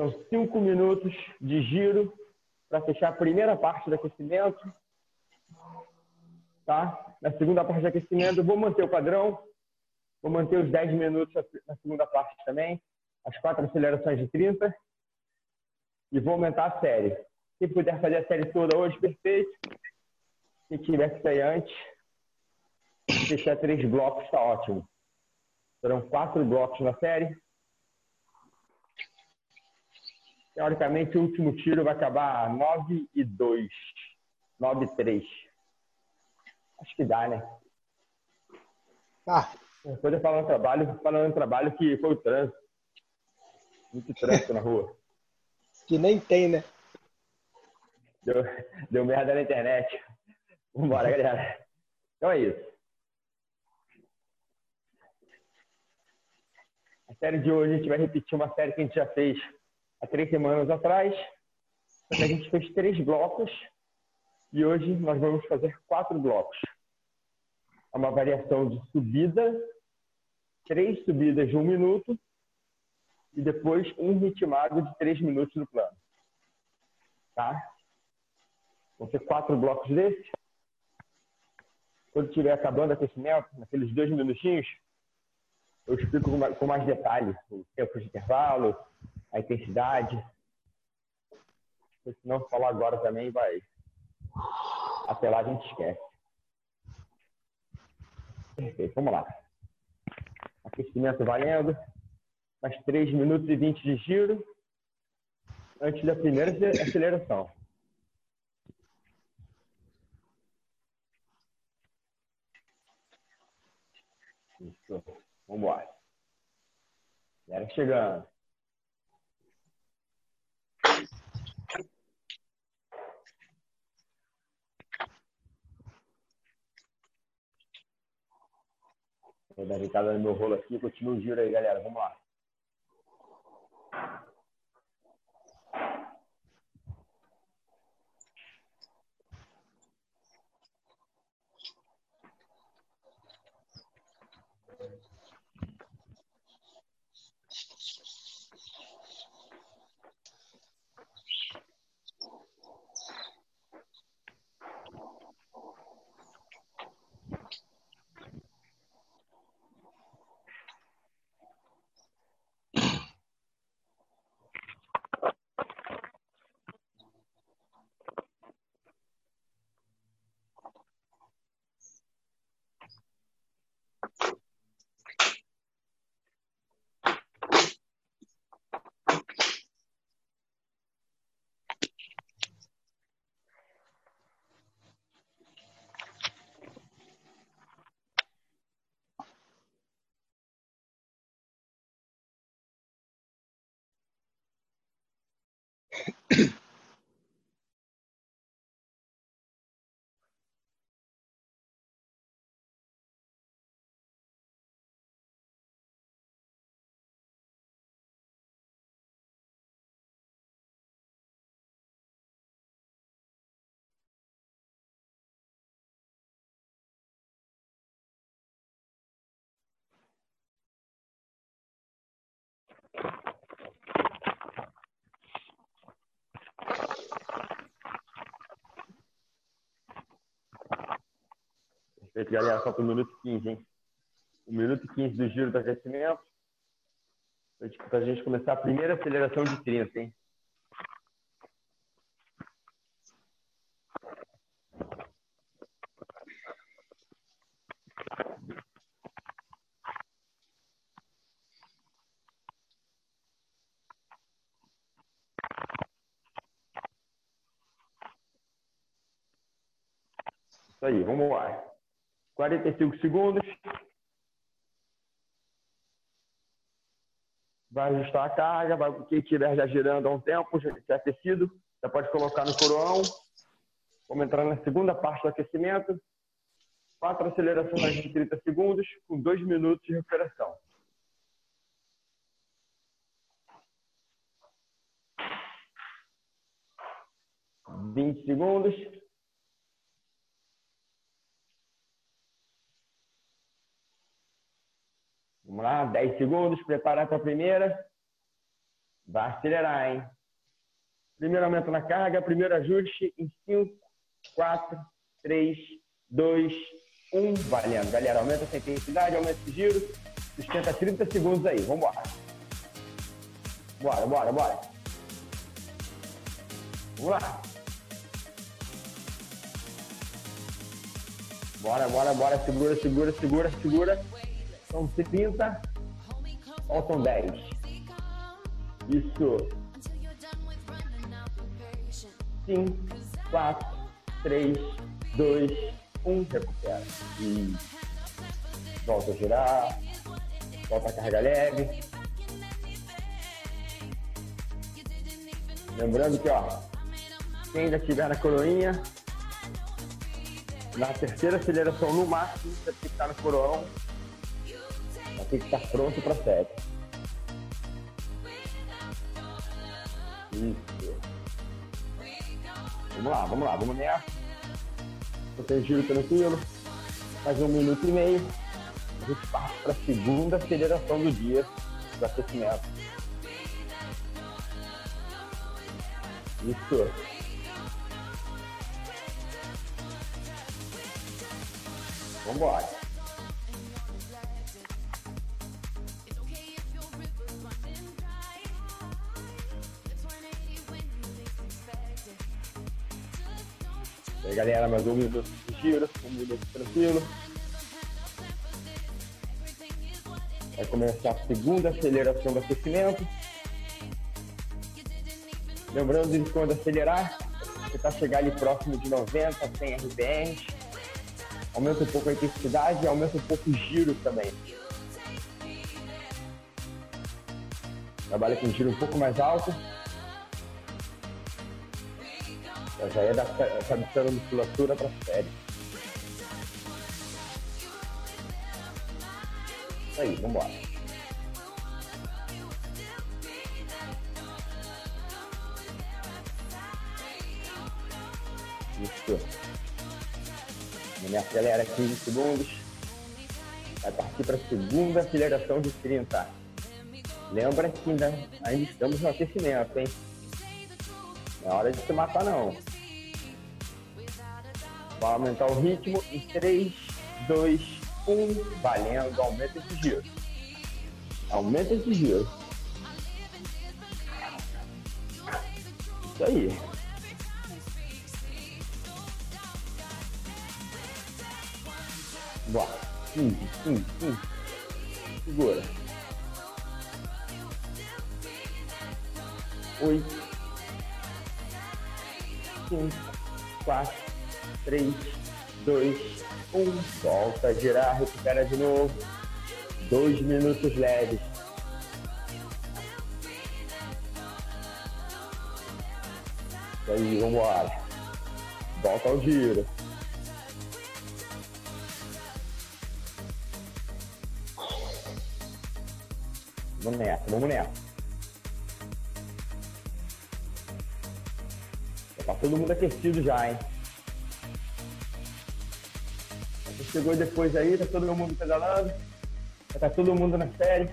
São cinco minutos de giro para fechar a primeira parte do aquecimento. Tá? Na segunda parte do aquecimento, vou manter o padrão. Vou manter os 10 minutos na segunda parte também. As quatro acelerações de 30. E vou aumentar a série. Se puder fazer a série toda hoje, perfeito. Se tiver que sair antes, fechar três blocos, está ótimo. Serão quatro blocos na série. Teoricamente, o último tiro vai acabar 9 e 2. 9 e 3. Acho que dá, né? Tá. Depois eu falo no trabalho, falando trabalho que foi o trânsito. Muito trânsito na rua. Que nem tem, né? Deu, deu merda na internet. Vambora, galera. Então é isso. A série de hoje a gente vai repetir uma série que a gente já fez há três semanas atrás. A gente fez três blocos e hoje nós vamos fazer quatro blocos. É uma variação de subida, três subidas de um minuto e depois um ritmado de três minutos no plano. Tá? Vão ser quatro blocos desses. Quando estiver acabando o aquecimento, naqueles dois minutinhos, eu explico com mais detalhe o tempo de intervalo, a intensidade. Porque senão, falar agora também vai. Até lá a gente esquece. Perfeito, vamos lá. Aquecimento valendo. Mais 3 minutos e 20 de giro. Antes da primeira aceleração. Isso. Vamos embora. Galera chegando. Vou dar recado no meu rolo aqui, continua o giro aí, galera. Vamos lá. Perfeito, galera. Só para o minuto 15, hein? O minuto 15 do giro do aquecimento. Para a gente começar a primeira aceleração de 30, hein? Isso aí, vamos lá. 45 segundos. Vai ajustar a carga, vai, quem estiver já girando há um tempo, já, aquecido, já pode colocar no coroão. Vamos entrar na segunda parte do aquecimento. Quatro acelerações de 30 segundos, com dois minutos de recuperação. Vinte segundos. Vamos lá, 10 segundos, preparar para a primeira. Vai acelerar, hein? Primeiro aumento na carga, primeiro ajuste em 5, 4, 3, 2, 1. Valendo. Galera, aumenta essa intensidade, aumenta esse giro. Sustenta 30 segundos aí. Vamos embora. Bora, bora, bora. Vamos lá. Bora, bora, bora. Segura, segura, segura, segura. São 30. Faltam 10. Isso. 5, 4, 3, 2, 1. Recupera. E volta a girar. Volta a carga leve. Lembrando que, ó, quem ainda estiver na coroinha, na terceira aceleração no máximo, você tem que estar no coroão. Ter que estar pronto para série. Isso. Vamos lá, vamos lá, vamos nessa. Você giro tranquilo. Mais um minuto e meio. A gente parte para a segunda aceleração do dia do aquecimento. Isso. Vambora. Galera, mais um minuto de giro, um minuto tranquilo. Vai começar a segunda aceleração do aquecimento. Lembrando de quando acelerar, tentar chegar ali próximo de 90, 100 RPMs. Aumenta um pouco a intensidade e aumenta um pouco o giro também. Trabalha com giro um pouco mais alto. Já é adaptando a musculatura para série. Aí, vamos embora. Isso. Me acelera 15 segundos. Vai partir para a segunda aceleração de 30. Lembra que ainda, ainda estamos no aquecimento, hein? Não é hora de se matar, não. Vai aumentar o ritmo em 3, 2, 1. Valendo. Aumenta esse giro. Aumenta esse giro. Isso aí. Bora. 15, 15, 15. Segura. 8, 5, 4, 3, 2, 1. Volta a girar, recupera de novo. Dois minutos leves. Isso aí, vambora. Volta ao giro. Vamos nessa, vamos nessa. Tá todo mundo aquecido já, hein? Chegou depois aí, tá todo mundo pedalando. Tá todo mundo na série.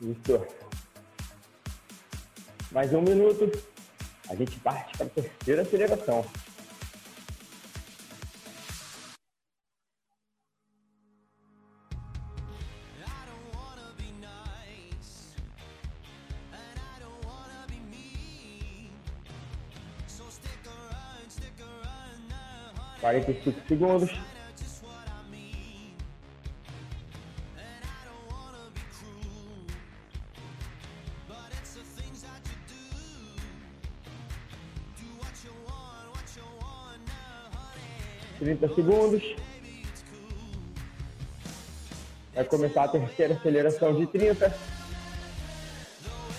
Isso. Mais um minuto. A gente parte para a terceira aceleração. Quarenta e cinco segundos. Trinta segundos. Vai começar a terceira aceleração de 30.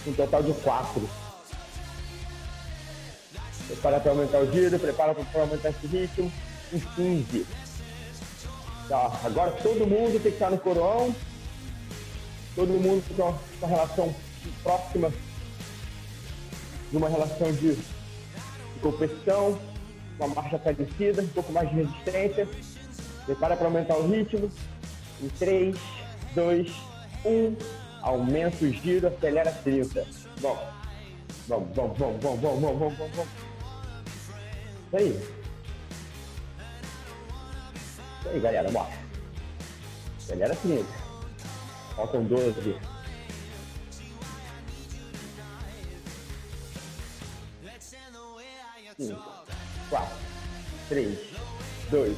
Um total de 4. Prepara para aumentar o giro, prepara para aumentar esse ritmo. Em 15. Tá, agora todo mundo tem que estar no coroão. Todo mundo com a relação próxima de uma relação de, de competição, uma marcha parecida, um pouco mais de resistência. Prepara para aumentar o ritmo. Em 3, 2, 1. Aumenta o giro, acelera 30. Bom. Vamos, vamos, vamos, vamos, vamos, vamos, vamos, vamos. Isso aí. Isso aí, galera. Bora. Acelera 30. Faltam 12. 5, 4, 3, 2,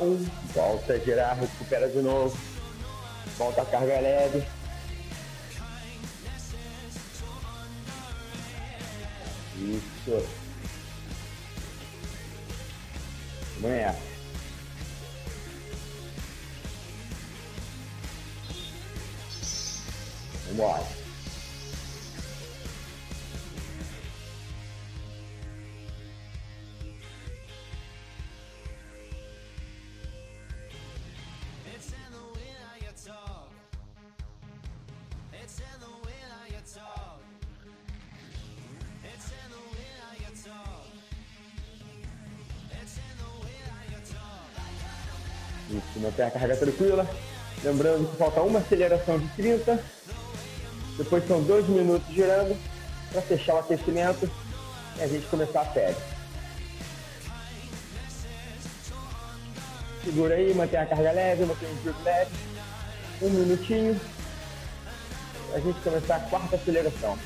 1. Volta a girar, recupera de novo. Volta a carga leve. Isso. Amanhã. Vambora. Isso, manter a carga tranquila. Lembrando que falta uma aceleração de 30. Depois são dois minutos girando para fechar o aquecimento e a gente começar a série. Segura aí, mantém a carga leve, mantém o giro leve. Um minutinho. A gente começar a quarta aceleração.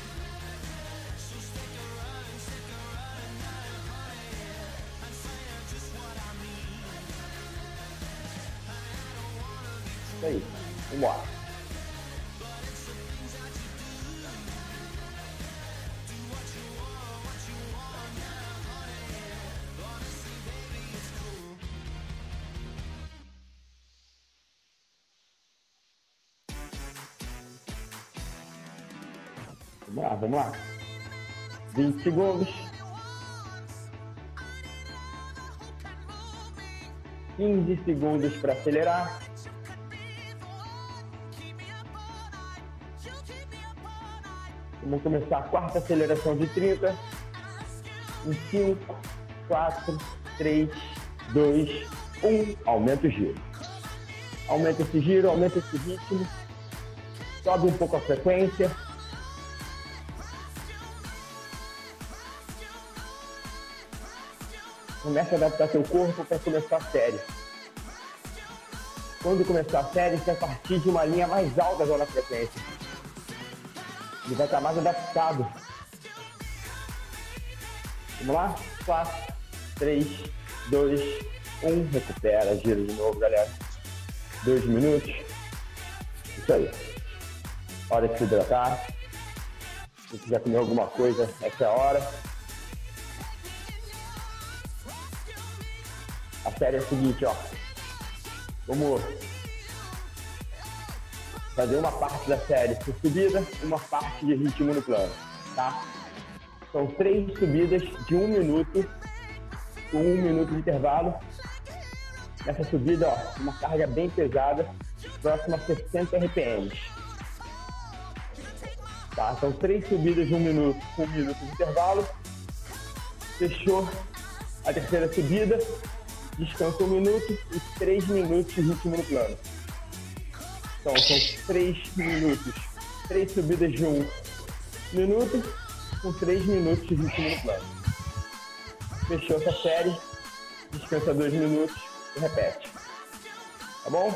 Lá, vamos lá. 20 segundos. 15 segundos para acelerar. Vamos começar a quarta aceleração de 30. Em 5, 4, 3, 2, 1. Aumenta o giro. Aumenta esse giro, aumenta esse ritmo. Sobe um pouco a frequência. Comece a adaptar seu corpo para começar a série. Quando começar a série, você vai partir de uma linha mais alta da frequência. Ele vai estar mais adaptado. Vamos lá? 4, 3, 2, 1. Recupera, gira de novo, galera. Dois minutos. Isso aí. Hora de se hidratar. Se quiser comer alguma coisa, essa é a hora. Série é a seguinte, ó. Vamos fazer uma parte da série por subida, uma parte de ritmo no plano, tá? São três subidas de um minuto, com um minuto de intervalo. Nessa subida, ó, uma carga bem pesada, próxima a 60 RPMs. Tá? São três subidas de um minuto, com um minuto de intervalo. Fechou a terceira subida, descansa um minuto e três minutos de ritmo no plano. Então, são três minutos, três subidas de um minuto com três minutos de ritmo no plano. Fechou essa série, descansa dois minutos e repete. Tá bom?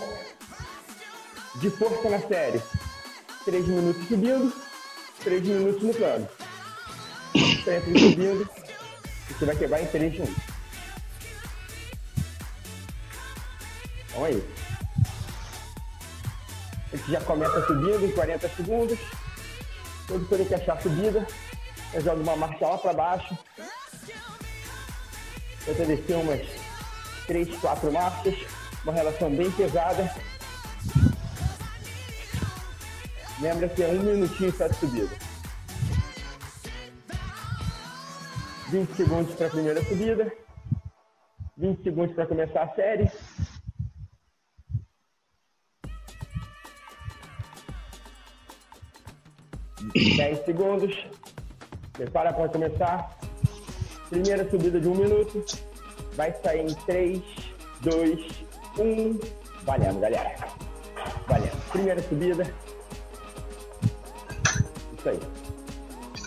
De força na série, três minutos subindo, três minutos no plano. Sempre subindo, você vai quebrar em três de um. Então é isso. A gente já começa subindo em 40 segundos. For que achar a subida, eu jogo uma marcha lá para baixo. Eu descer umas 3, 4 marchas. Uma relação bem pesada. Lembra que é um minutinho só de subida. 20 segundos para a primeira subida. 20 segundos para começar a série. 10 segundos. Prepara para começar. Primeira subida de um minuto. Vai sair em 3, 2, 1. Valendo, galera. Valendo. Primeira subida. Isso aí.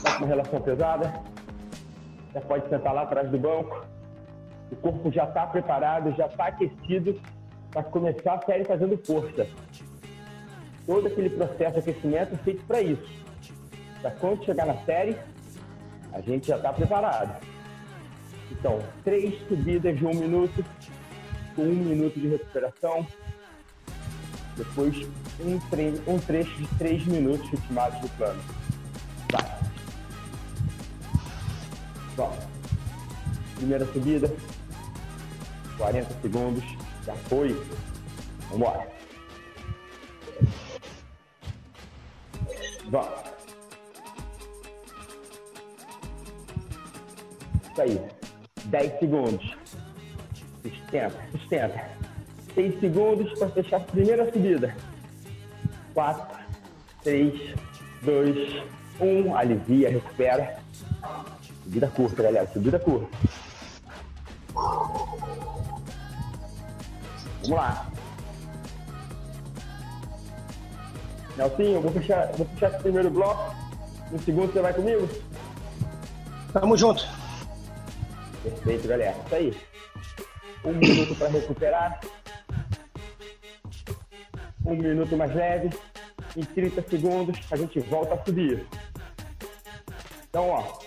Com uma relação pesada. Já pode sentar lá atrás do banco. O corpo já está preparado, já está aquecido para começar a série fazendo força. Todo aquele processo de aquecimento é feito para isso. Para quando chegar na série, a gente já está preparado. Então, três subidas de um minuto, um minuto de recuperação. Depois, um, tre um trecho de três minutos ritmados do plano. Vai. Bom, primeira subida, 40 segundos, foi. Vamos embora. Vamos. Isso aí. 10 segundos. Sustenta, sustenta. 6 segundos para fechar a primeira subida. 4, 3, 2, 1. Alivia, recupera. Subida curta, galera. Subida curta. Vamos lá. Nelsinho, vou fechar, vou fechar esse primeiro bloco. No segundo você vai comigo? Tamo junto. Perfeito, galera. Isso aí. Um minuto para recuperar. Um minuto mais leve. Em 30 segundos a gente volta a subir. Então, ó,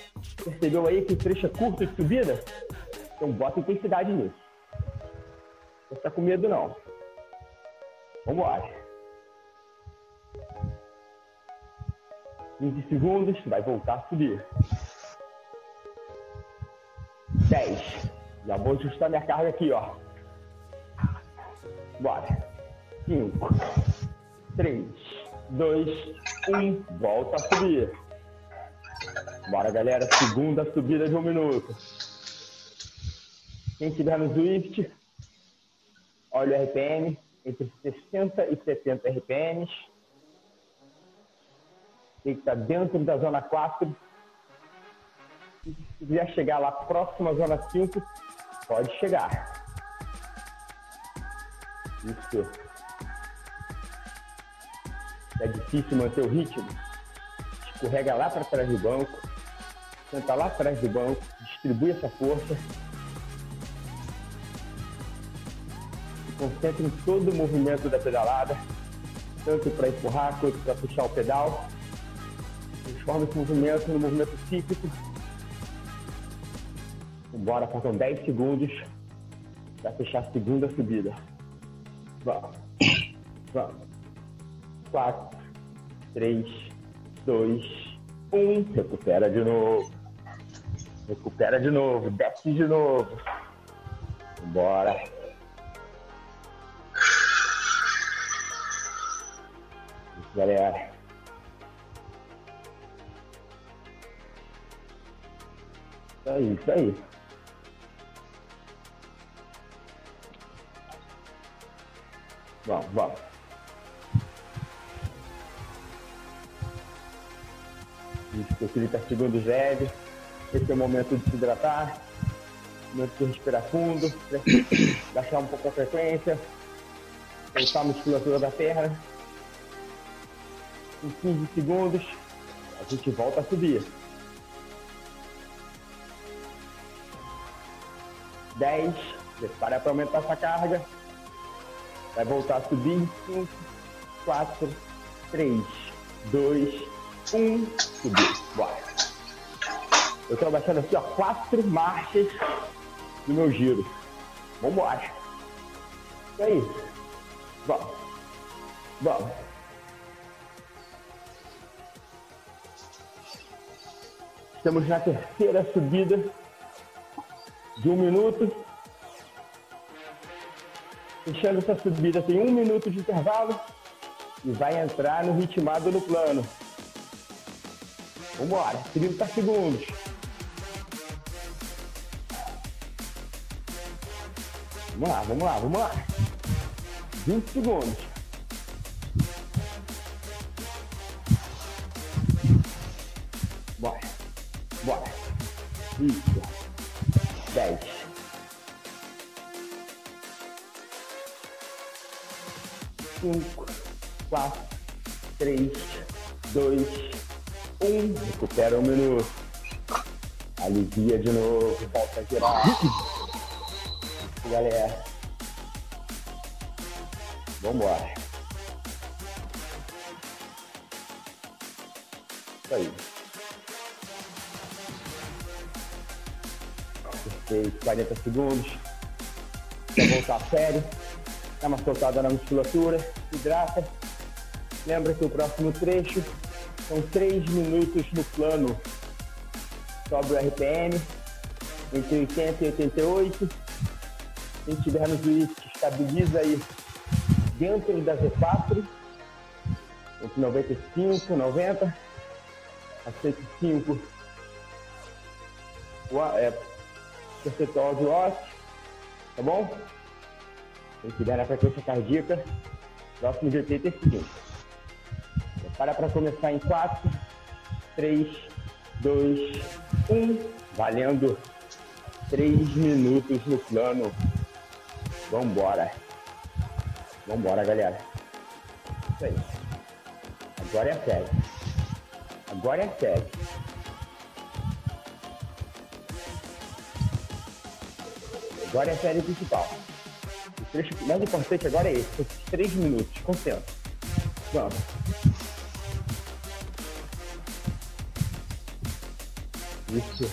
percebeu aí que o trecho é curto de subida? Então bota intensidade nisso. Não está com medo não. Vamos embora. 20 segundos, vai voltar a subir. Já vou ajustar minha carga aqui, ó. Bora. 5, 3, 2, 1. Volta a subir. Bora, galera. Segunda subida de um minuto. Quem estiver no Swift, olha o RPM entre 60 e 70 RPMs. Tem que estar dentro da zona 4 se quiser chegar lá próximo à zona 5, pode chegar. Isso. É difícil manter o ritmo. Escorrega lá para trás do banco. Senta lá atrás do banco. Distribui essa força. Se concentra em todo o movimento da pedalada. Tanto para empurrar quanto para puxar o pedal. Transforma esse movimento no movimento cíclico Bora, faltam 10 segundos para fechar a segunda subida. Vamos. Vamos. 4, 3, 2, 1. Recupera de novo. Recupera de novo. Desce de novo. Bora. Isso, galera. Isso aí, isso aí. Vamos, vamos. Isso, facilita segundos leves. Esse é o momento de se hidratar, momento de respirar fundo, né? baixar um pouco a frequência, soltar a musculatura da perna. Em 15 segundos, a gente volta a subir. 10, prepara para aumentar essa carga. Vai voltar a subir em 5, 4, 3, 2, 1. Subiu. Bora. Eu estou abaixando aqui, ó, quatro marchas do meu giro. Vambora. Isso aí. Vamos. Vamos. Estamos na terceira subida de um minuto. Fechando essa subida, tem um minuto de intervalo e vai entrar no ritmado no plano. Vambora, 30 segundos. Vamos lá, vamos lá, vamos lá. 20 segundos. 2, 1. Um. Recupera um minuto. Alivia de novo. Volta geral. Isso, galera. Vambora. Isso aí. Perfeito. 40 segundos. Quer voltar sério. Dá uma soltada na musculatura. Hidrata. Lembra que o próximo trecho são 3 minutos no plano. Sobe o RPM. Entre 80 e 88. Quem estiver no juiz, estabiliza aí dentro da Z4. Entre 95 e 90 a 105 é, percentual de loss, tá bom? Tem que dar na frequência cardíaca, próximo de 85. Prepara para começar em 4, 3, 2, 1. Valendo 3 minutos no plano. Vambora. Vambora, galera. Isso aí. Agora é sério. Agora é sério. Agora é a série principal. O trecho mais importante agora é esse, esses três minutos. Concentra. Vamos. Isso.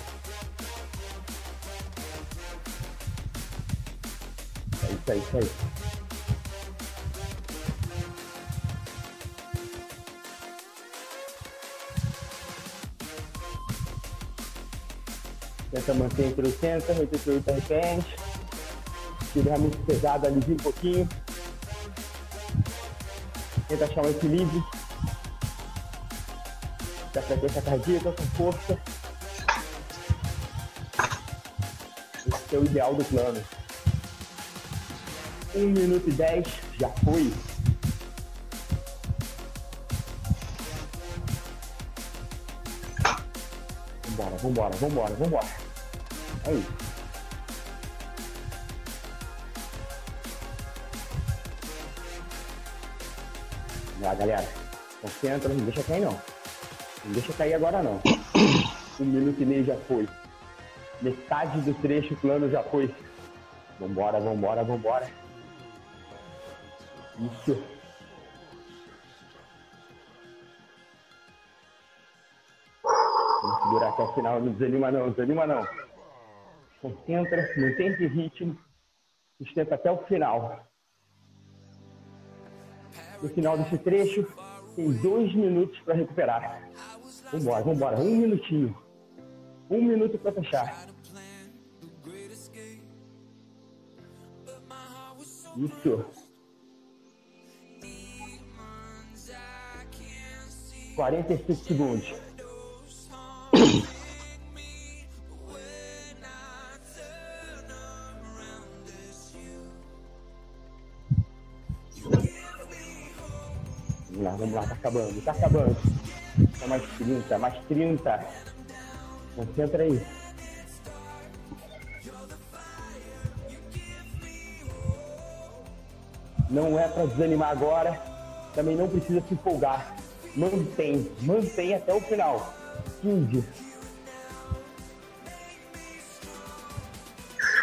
É isso aí, isso aí. Tenta manter entre 80 e 88 RPMs. Se tiver muito pesado, alivia um pouquinho. Tenta achar um equilíbrio da frequência cardíaca com força. Esse é o ideal do plano. 1 minuto e 10 já foi. Vambora, vambora, vambora, vambora. É isso. Lá, galera. Concentra, não deixa cair não. Não deixa cair agora não. Um minuto e meio já foi. Metade do trecho plano já foi. Vambora, vambora, vambora. Isso. Vamos segurar até o final. Não desanima não, desanima não. Concentra, mantém ritmo, sustenta até o final. No final desse trecho, tem dois minutos para recuperar. Vambora, vambora, um minutinho. Um minuto para fechar. Isso. Quarenta e cinco segundos. Vamos lá, vamos lá, tá acabando, tá acabando. Só mais 30, mais 30. Concentra aí. Não é para desanimar agora, também não precisa se empolgar. Mantém, mantém até o final. 15.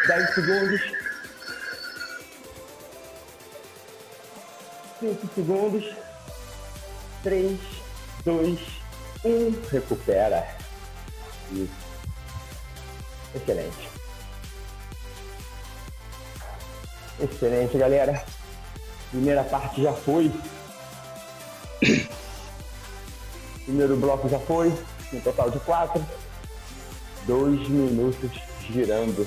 10 segundos. 5 segundos. 3, 2, 1. Recupera. Isso. Excelente. Excelente, galera. Primeira parte já foi. Primeiro bloco já foi. Um total de quatro. Dois minutos girando.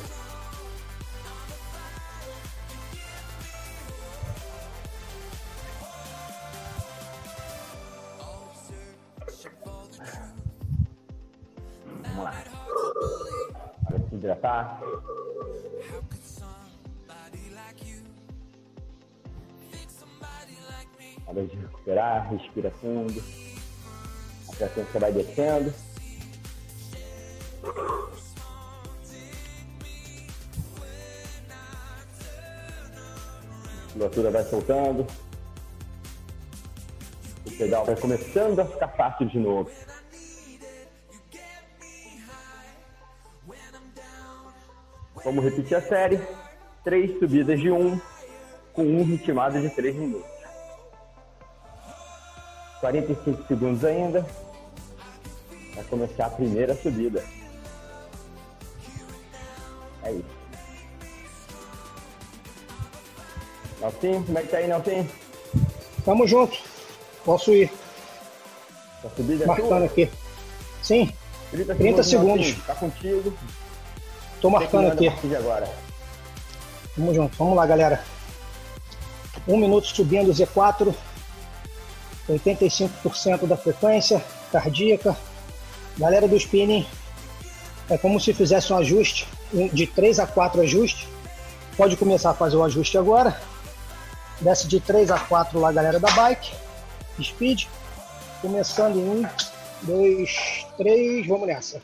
Respiração, respira fundo. A você vai descendo. A musculatura vai soltando. O pedal vai começando a ficar fácil de novo. Vamos repetir a série. Três subidas de um, com um ritmado de três minutos. 45 segundos ainda. Vai começar a primeira subida. É isso. Nelson, como é que tá aí, Nelson? Tamo junto. Posso ir. A subida é Marcando tua? aqui. Sim, 30 30 segundos. Nelson. Tá contigo. tô marcando que manda aqui. agora. Tamo junto. Vamos lá, galera. Um minuto subindo Z4. 85% da frequência cardíaca. Galera do spinning, é como se fizesse um ajuste, de 3 a 4 ajustes. Pode começar a fazer o ajuste agora. Desce de 3 a 4 lá, galera da bike. Speed. Começando em 1, 2, 3. Vamos nessa.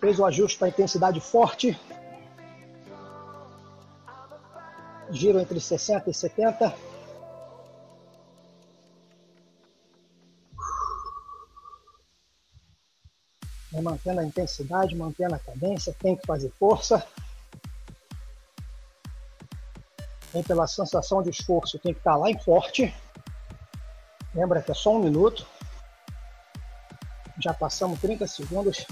Fez o ajuste para intensidade forte. Giro entre 60 e 70. Vai mantendo a intensidade, mantendo a cadência, tem que fazer força. Vem pela sensação de esforço, tem que estar lá em forte. Lembra que é só um minuto. Já passamos 30 segundos.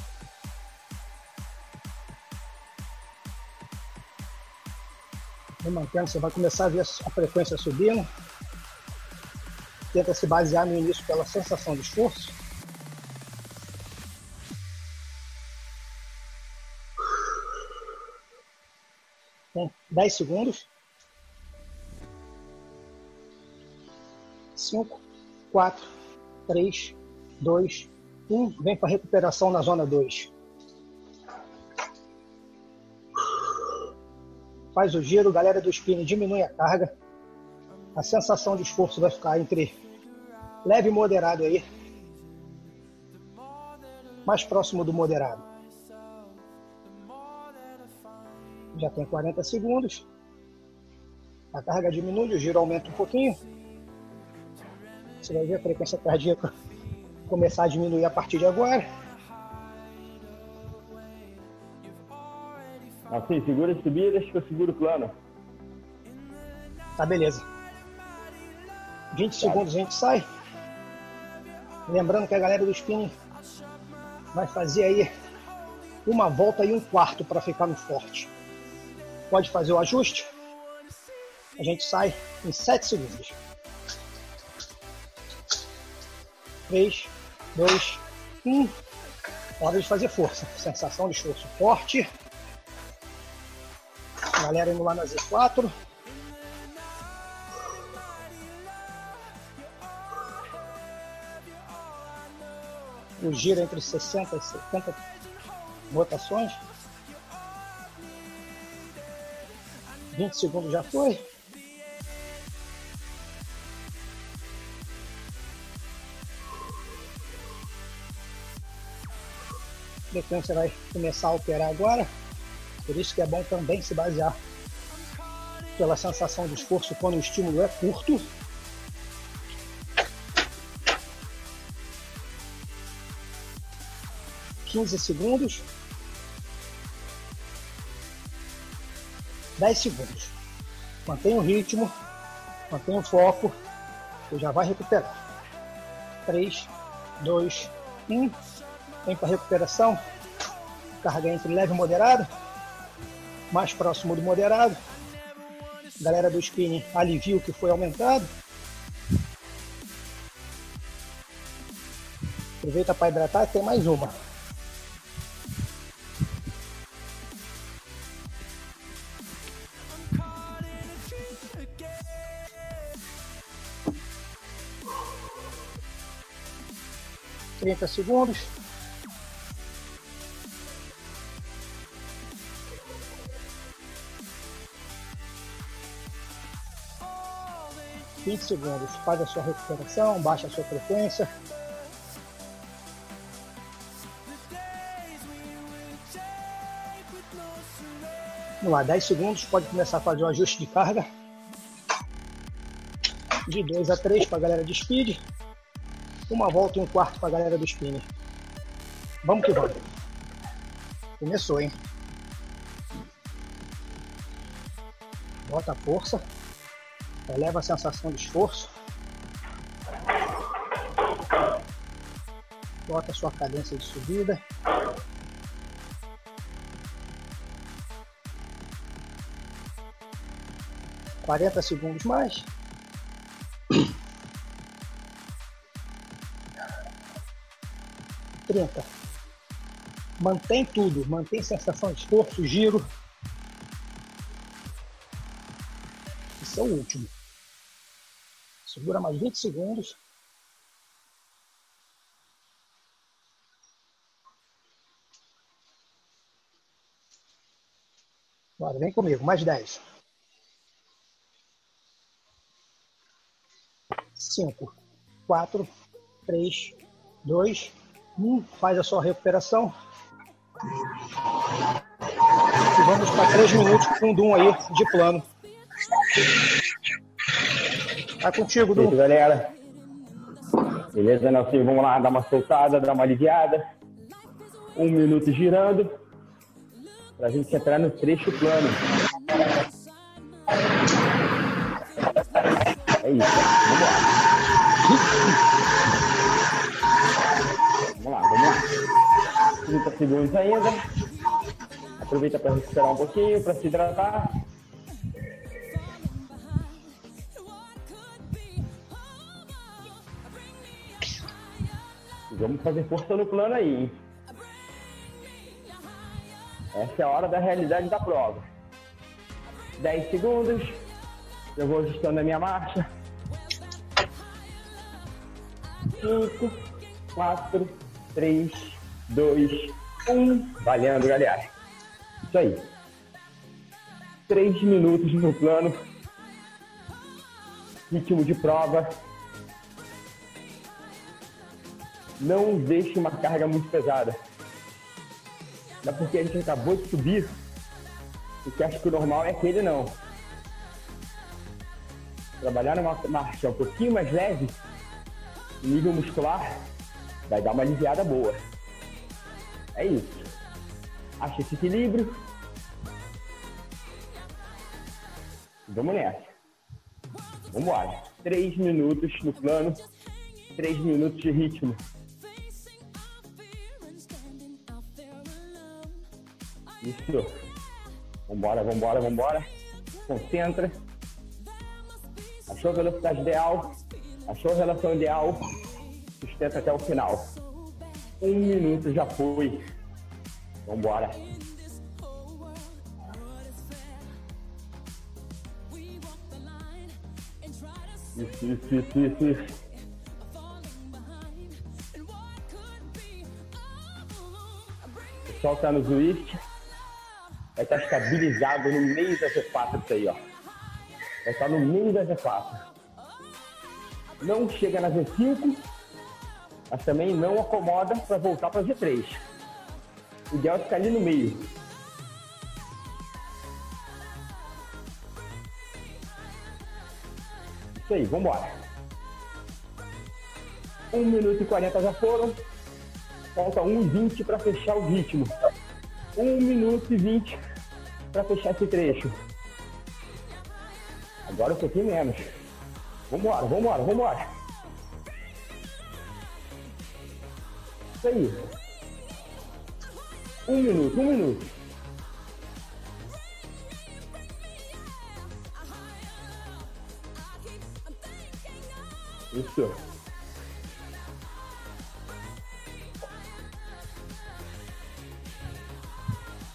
Vem mantendo, você vai começar a ver a frequência subindo. Tenta se basear no início pela sensação de esforço. 10 segundos. 5, 4, 3, 2, 1. Vem para recuperação na zona 2. Faz o giro, galera do spinning, diminui a carga. A sensação de esforço vai ficar entre leve e moderado aí. Mais próximo do moderado. Já tem 40 segundos. A carga diminui, o giro aumenta um pouquinho. Você vai ver a frequência cardíaca começar a diminuir a partir de agora. Assim, segura as subidas que eu seguro o plano. Tá, beleza. 20 segundos a gente sai. Lembrando que a galera do spinning vai fazer aí uma volta e um quarto para ficar no forte. Pode fazer o ajuste. A gente sai em 7 segundos. 3, 2, 1. Hora de fazer força. Sensação de esforço forte. Galera indo lá na Z4. O giro entre 60 e 70 rotações. 20 segundos já foi. A frequência vai começar a alterar agora. Por isso que é bom também se basear pela sensação de esforço quando o estímulo é curto. Quinze segundos. Dez segundos. Mantenha o ritmo, mantenha o foco, você já vai recuperar. Três, dois, um. Vem para recuperação. Carga entre leve e moderado mais próximo do moderado. Galera do spinning alivia que foi aumentado. Aproveita para hidratar e tem mais uma. Trinta segundos. Vinte segundos. Faz a sua recuperação, baixa a sua frequência. Vamos lá, 10 segundos, pode começar a fazer o ajuste de carga. De 2 a 3 para a galera de speed. Uma volta e um quarto para a galera do spinning. Vamos que vamos. Começou, hein? Bota a força. Eleva a sensação de esforço. Bota a sua cadência de subida. Quarenta segundos mais. Trinta. Mantém tudo, mantém sensação de esforço, giro. Esse é o último. Segura mais 20 segundos. Bora, vem comigo, mais 10. 5, 4, 3, 2, 1. Faz a sua recuperação. E vamos para 3 minutos com o Dum aí de plano. Tá contigo, Dum. Isso, galera. Beleza, Nelson? Vamos lá, dar uma soltada, dar uma aliviada. Um minuto girando. Pra gente entrar no trecho plano. É isso. Vamos lá, 30 segundos ainda. Aproveita para recuperar um pouquinho, para se hidratar. Vamos fazer força no plano aí, hein? Essa é a hora da realidade da prova. 10 segundos. Eu vou ajustando a minha marcha. 5, 4, 3, 2, 1. Valendo, galera. Isso aí. 3 minutos no plano. Ritmo de prova. Não deixe uma carga muito pesada. Não é porque a gente acabou de subir, o que acha que o normal é aquele não. Trabalhar numa marcha um pouquinho mais leve, nível muscular, vai dar uma aliviada boa. É isso. Acha esse equilíbrio. Vamos nessa. Vamos embora. Três minutos no plano, três minutos de ritmo. Isso. Vambora, vambora, vambora. Concentra. Achou a velocidade ideal? Achou a relação ideal? Sustenta até o final. Um minuto já foi. Vambora. Isso, isso, isso, isso, isso. O pessoal tá no Zwift vai estar estabilizado no meio da Z4 isso aí, ó. Vai estar no meio da Z4. Não chega na Z5, mas também não acomoda para voltar para Z3. O ideal é ficar ali no meio. Isso aí, vamos embora. 1 minuto e 40 já foram. Falta 1 e 20 para fechar o ritmo. 1 minuto e 20 para fechar esse trecho. Agora um pouquinho menos. Vambora, vambora, vambora. Isso aí. Um minuto, um minuto. Isso.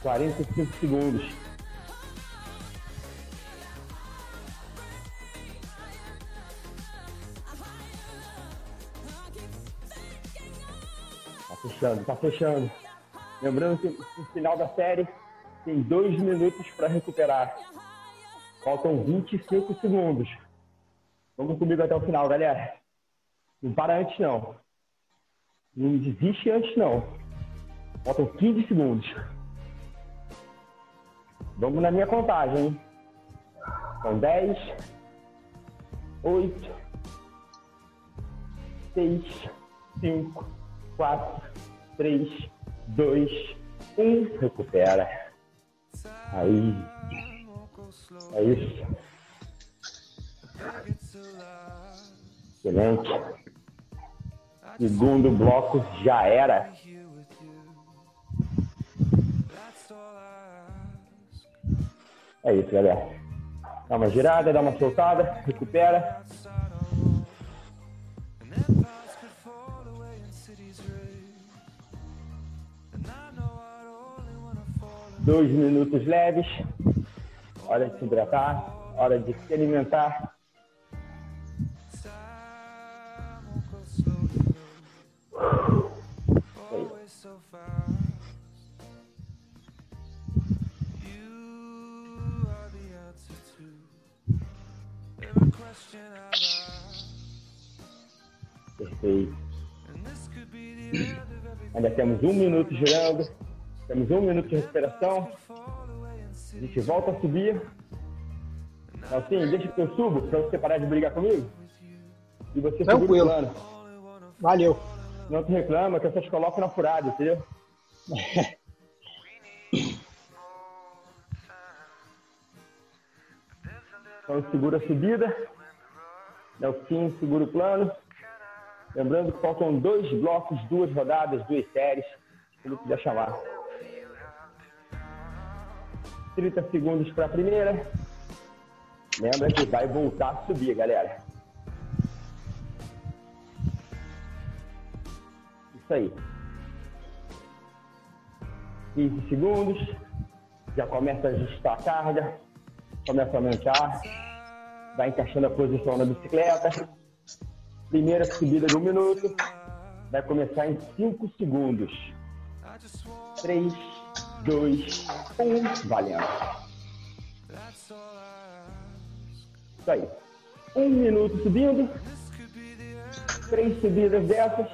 Quarenta e cinco segundos. Fechando, tá fechando. Lembrando que no final da série tem dois minutos para recuperar. Faltam 25 segundos. Vamos comigo até o final, galera. Não para antes, não. Não desiste antes, não. Faltam 15 segundos. Vamos na minha contagem. São 10, 8, 6, 5, 4, 3, 2, 1. Recupera. Aí. É isso. Excelente. Segundo bloco já era. É isso, galera. Dá uma girada, dá uma soltada, recupera. Dois minutos leves. Hora de se hidratar, hora de se alimentar. Perfeito. Ainda temos um minuto girando. Temos um minuto de respiração. A gente volta a subir. Assim, deixa que eu subo para você parar de brigar comigo. E você Tranquilo. Valeu. Não te reclama que eu só te coloco na furada, entendeu? então segura a subida. Nelson segura o plano. Lembrando que faltam dois blocos, duas rodadas, duas séries, como quiser chamar. 30 segundos para a primeira. Lembra que vai voltar a subir, galera. Isso aí. 15 segundos. Já começa a ajustar a carga. Começa a aumentar vai encaixando a posição na bicicleta. Primeira subida de um minuto. Vai começar em 5 segundos. 3, 2, 1. Valendo. Isso aí. Um minuto subindo. Três subidas dessas.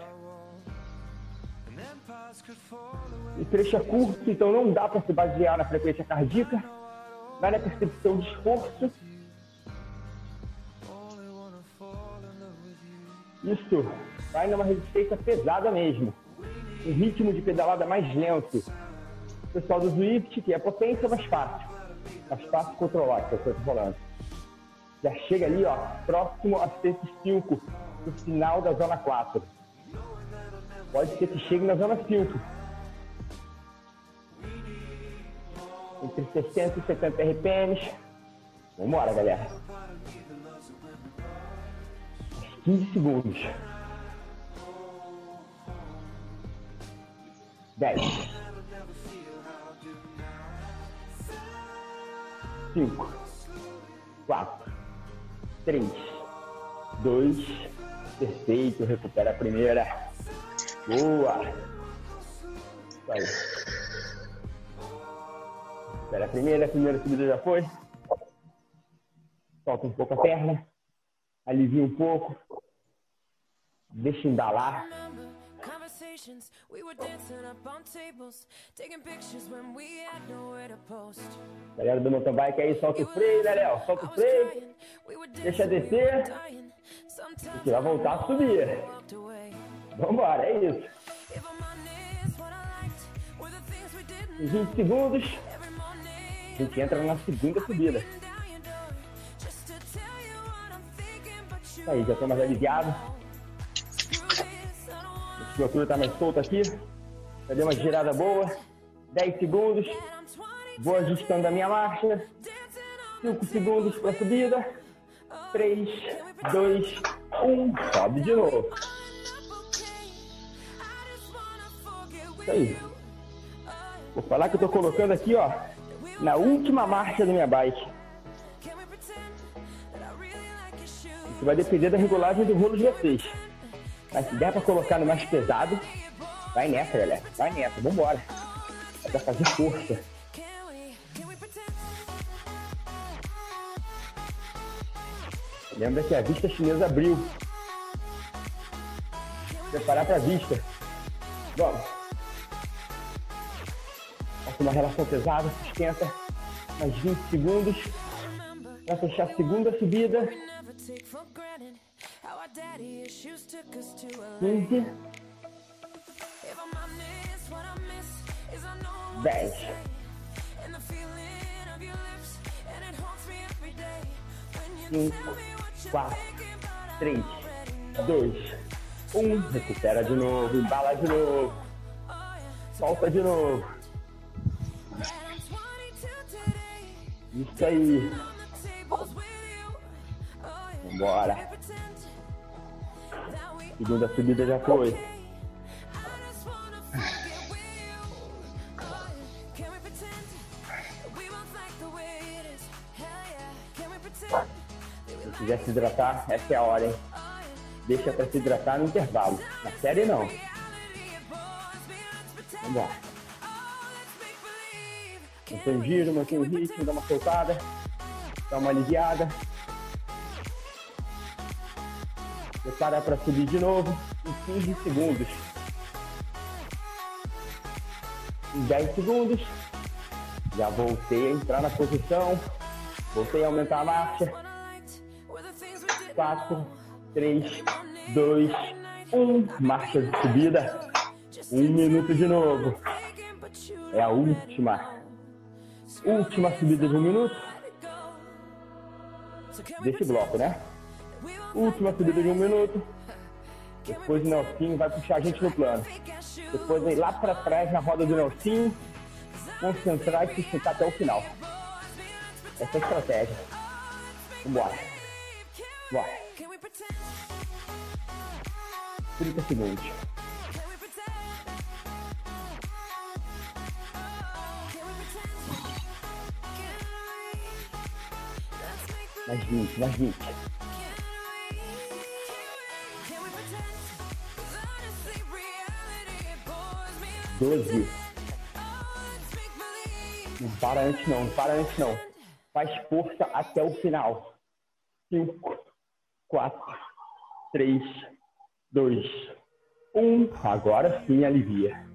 O trecho é curto, então não dá para se basear na frequência cardíaca. Vai na percepção de esforço Isso vai numa resistência pesada mesmo. Um ritmo de pedalada mais lento. O pessoal do Zwift, que é potência, mais fácil. Mais fácil controlar, que é o que eu tô falando. Já chega ali, ó, próximo a 105, no final da zona 4. Pode ser que chegue na zona 5. Entre 60 e 70 RPMs. Vambora, galera. 15 segundos. 10. 5. 4. 3. 2. Perfeito. Recupera a primeira. Boa. Isso aí. Recupera a primeira. A primeira subida já foi. Solta um pouco a perna alivia um pouco, deixa embalar. Galera do mountain bike aí, solta o freio, né, Léo? Solta o freio, deixa descer, e vai voltar a subir. Vambora, é isso. Em 20 segundos, a gente entra na segunda subida. Aí, já estou mais aliviado. A musculatura está mais solta aqui. Já deu uma girada boa. 10 segundos. Vou ajustando a minha marcha. 5 segundos para subida. 3, 2, 1. Sobe de novo. Isso aí. Vou falar que eu estou colocando aqui, ó, na última marcha da minha bike. Isso vai depender da regulagem do rolo de vocês. Mas se der pra colocar no mais pesado, vai nessa, galera. Vai nessa, vambora. É pra fazer força. Lembra que a vista chinesa abriu. Preparar pra vista. Vamos. Faça uma relação pesada, sustenta. Mais 20 segundos. Para fechar a segunda subida. 15. 10. 5, 4, 3, 2, 1. Recupera de novo, embala de novo. Solta de novo. Isso aí. Vambora. Segunda subida já foi. Se quiser se hidratar, essa é a hora, hein? Deixa pra se hidratar no intervalo. Na série não. Vambora. Mantém o giro, mantém o ritmo, dá uma soltada, dá uma aliviada. Prepara para subir de novo em 15 segundos. Em 10 segundos, já voltei a entrar na posição, voltei a aumentar a marcha. 4, 3, 2, 1. Marcha de subida. Um minuto de novo. É a última. Última subida de um minuto. Desse bloco, né? Última subida de um minuto. Depois o Nelsinho vai puxar a gente no plano. Depois vem lá para trás na roda do Nelsinho. Concentrar e sustentar até o final. Essa é a estratégia. Vambora. Bora. 30 segundos. Mais 20, mais 20. Doze. Não para antes não, não para antes não. Faz força até o final. Cinco, quatro, três, dois, um. Agora sim alivia.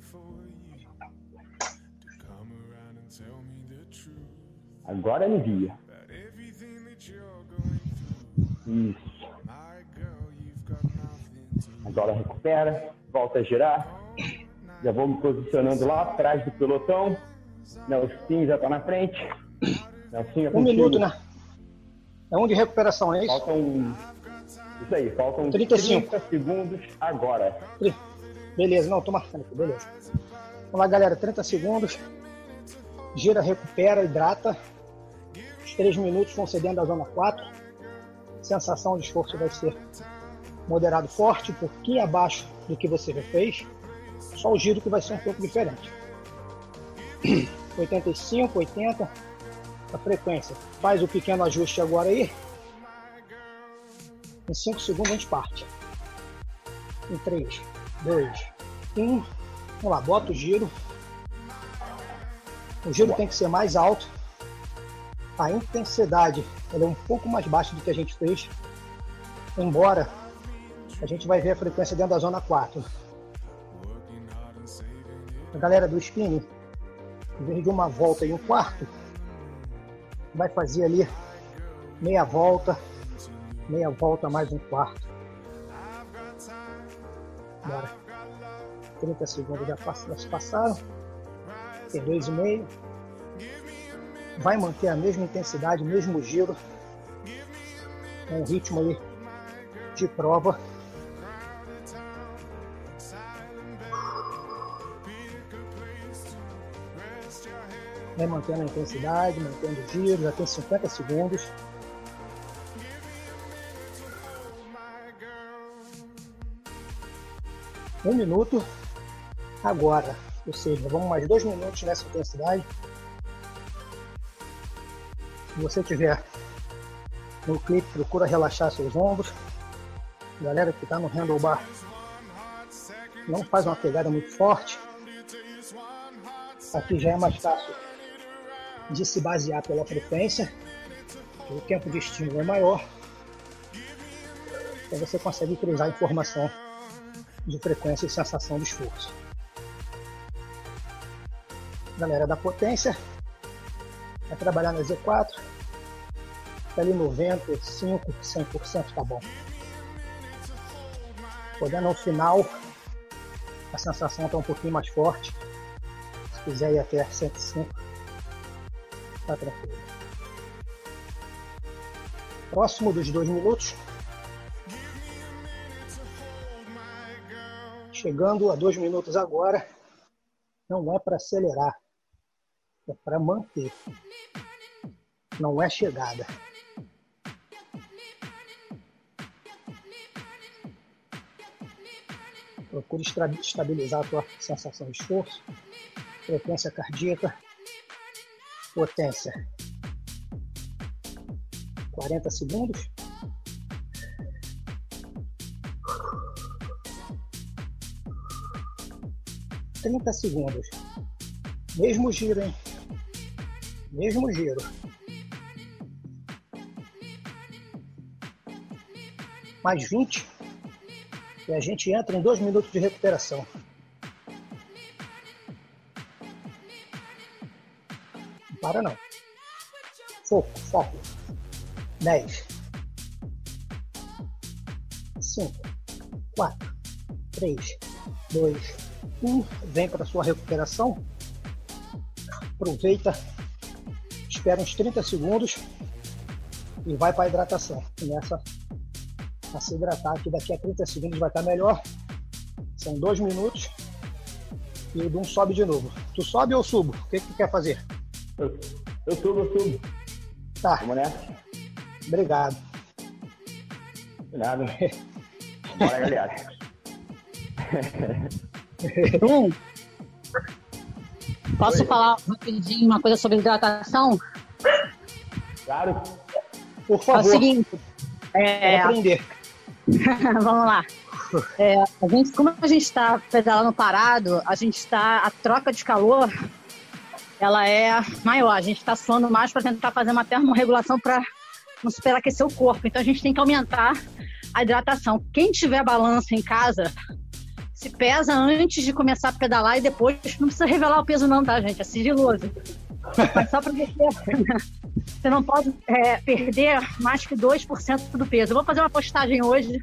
Agora alivia. Isso. Agora recupera, volta a girar. Já vou me posicionando lá atrás do pelotão. Nelson já está na frente. Nelson, é um minuto, né? É um de recuperação, é isso? Faltam. Isso aí, faltam 35. 30 segundos agora. Beleza, não, tô marcando aqui, beleza. Vamos lá, galera, 30 segundos. Gira, recupera, hidrata. Os 3 minutos vão ser dentro da zona 4 sensação de esforço vai ser moderado forte, um pouquinho abaixo do que você já fez, só o giro que vai ser um pouco diferente. 85, 80, a frequência. Faz o pequeno ajuste agora aí. Em 5 segundos a gente parte. Em 3, 2, 1. Vamos lá, bota o giro. O giro tem que ser mais alto. A intensidade é um pouco mais baixa do que a gente fez, embora a gente vai ver a frequência dentro da zona 4. A galera do spinning, em vez de uma volta e um quarto, vai fazer ali meia volta, meia volta mais um quarto. Bora. 30 segundos já passaram. Tem dois e meio vai manter a mesma intensidade, mesmo giro, com um ritmo aí de prova. Vai mantendo a intensidade, mantendo o giro, já tem 50 segundos. Um minuto agora, ou seja, vamos mais dois minutos nessa intensidade. Se você tiver no clipe, procura relaxar seus ombros. Galera que está no handlebar, não faz uma pegada muito forte. Aqui já é mais fácil de se basear pela frequência. O tempo de estímulo é maior. Então você consegue cruzar informação de frequência e sensação de esforço. Galera da potência, Vai trabalhar na Z4. Tá ali 95, 100% tá bom. Podendo ao final, a sensação tá um pouquinho mais forte. Se quiser ir até 105, tranquilo. Próximo dos dois minutos. Chegando a dois minutos agora. Não é para acelerar, é para manter. Não é chegada. Procure estabilizar a tua sensação de esforço, frequência cardíaca, potência. 40 segundos. Trinta segundos. Mesmo giro, hein? Mesmo giro. Mais 20 e a gente entra em dois minutos de recuperação. Para não. Foco, foco. 10. 5, 4, 3, 2, 1. Vem para sua recuperação. Aproveita, espera uns 30 segundos e vai para a hidratação. Começa a se hidratar, que daqui a 30 segundos vai estar melhor. São dois minutos e o Dum sobe de novo. Tu sobe ou subo? O que, que tu quer fazer? Eu, eu subo. Tá. Vamos nessa? Obrigado. De nada. Bora, galera. Dum, posso Oi. falar rapidinho uma coisa sobre hidratação? Claro. Por favor. É o seguinte. É, aprender. Vamos lá. É, a gente, como a gente está pedalando parado, a gente está. A troca de calor ela é maior. A gente está suando mais para tentar fazer uma termorregulação para não superaquecer o corpo. Então a gente tem que aumentar a hidratação. Quem tiver balança em casa, se pesa antes de começar a pedalar e depois não precisa revelar o peso, não, tá, gente? É sigiloso. Mas só para você. Você não pode é, perder mais que 2% do peso. Eu vou fazer uma postagem hoje,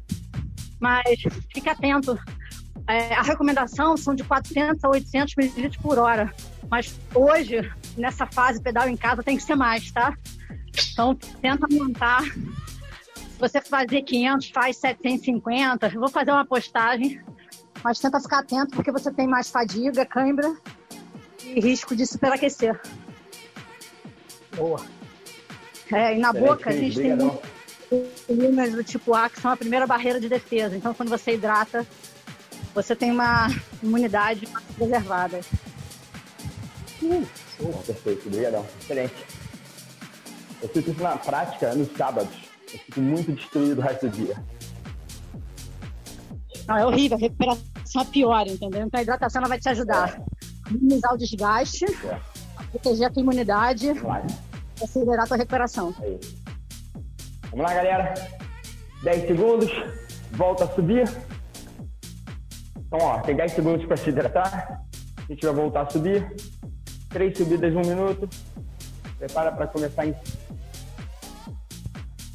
mas fique atento. É, a recomendação são de 400 a 800 ml por hora. Mas hoje, nessa fase pedal em casa, tem que ser mais, tá? Então, tenta aumentar. Se você fazer 500, faz 750. Eu vou fazer uma postagem, mas tenta ficar atento porque você tem mais fadiga, cãibra e risco de superaquecer. Boa. É, e na boca a gente tem vitaminas do tipo A, que são a primeira barreira de defesa. Então, quando você hidrata, você tem uma imunidade mais preservada. Uh, perfeito, obrigadão. Excelente. Eu fico isso na prática nos sábados. Eu fico muito destruído o resto do dia. Não, é horrível. A recuperação é pior, entendeu? Então a hidratação ela vai te ajudar é. a minimizar o desgaste, é. a proteger a tua imunidade. Vai acelerar a tua recuperação. Aí. Vamos lá, galera. 10 segundos. Volta a subir. Então, ó, tem 10 segundos para se hidratar. A gente vai voltar a subir. Três subidas um minuto. Prepara para começar em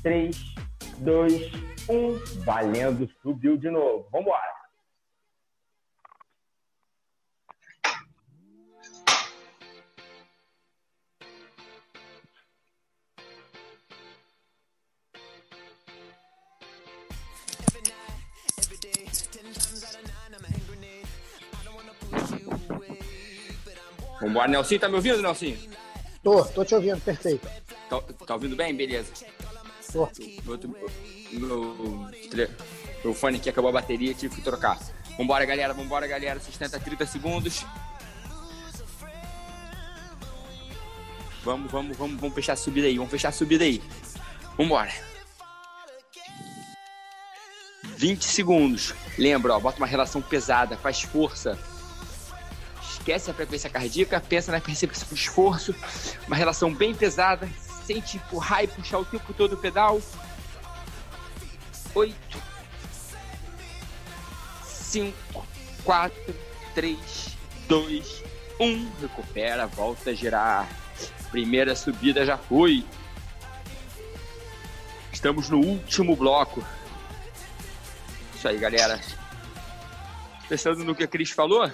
3, 2, 1. Valendo, subiu de novo. Vamos. Vambora, Nelson, tá me ouvindo, Nelson? Tô, tô te ouvindo, perfeito. Tá, tá ouvindo bem? Beleza. Tô. Meu, meu, meu fone aqui acabou a bateria, tive que trocar. Vambora, galera, vambora, galera. Sustenta 30 segundos. Vamos, vamos, vamos, vamos fechar a subida aí, vamos fechar a subida aí. Vambora. 20 segundos. Lembra, ó, bota uma relação pesada, faz força esquece a frequência cardíaca, pensa na percepção de esforço, uma relação bem pesada, sente empurrar e puxar o tempo todo o pedal. Oito, cinco, quatro, três, dois, um. Recupera, volta a girar. Primeira subida já foi. Estamos no último bloco. Isso aí, galera. Pensando no que a Cris falou,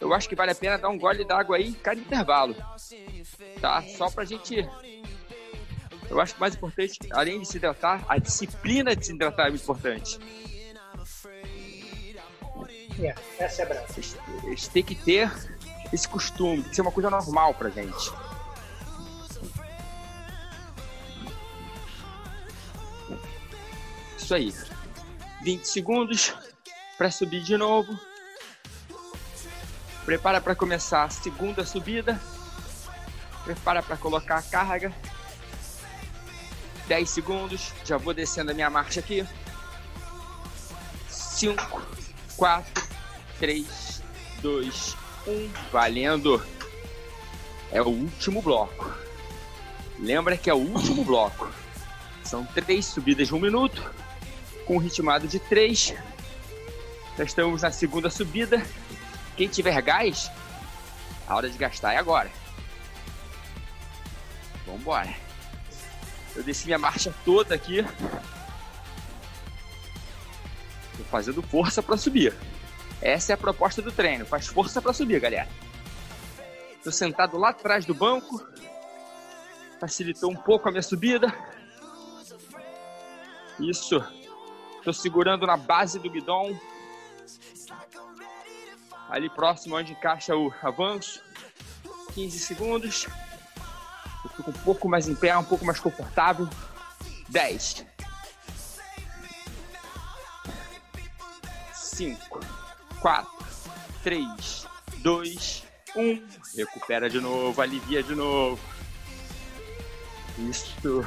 eu acho que vale a pena dar um gole d'água aí em cada intervalo. Tá? Só pra gente. Eu acho que o mais importante, além de se hidratar, a disciplina de se hidratar é muito importante. É, essa é brava. A gente tem que ter esse costume, tem que ser uma coisa normal pra gente. Isso aí. 20 segundos para subir de novo. Prepara para começar a segunda subida. Prepara para colocar a carga. 10 segundos. Já vou descendo a minha marcha aqui. 5, 4, 3, 2, 1. Valendo. É o último bloco. Lembra que é o último bloco. São três subidas de um minuto, com um ritmado de três. Já estamos na segunda subida. Quem tiver gás, a hora de gastar é agora. Vamos embora. Eu desci minha marcha toda aqui. Tô fazendo força para subir. Essa é a proposta do treino. Faz força para subir, galera. Tô sentado lá atrás do banco. Facilitou um pouco a minha subida. Isso. Tô segurando na base do guidão. Ali próximo onde encaixa o avanço. 15 segundos. Eu fico um pouco mais em pé, um pouco mais confortável. 10. 5, 4, 3, 2, 1. Recupera de novo, alivia de novo. Isso.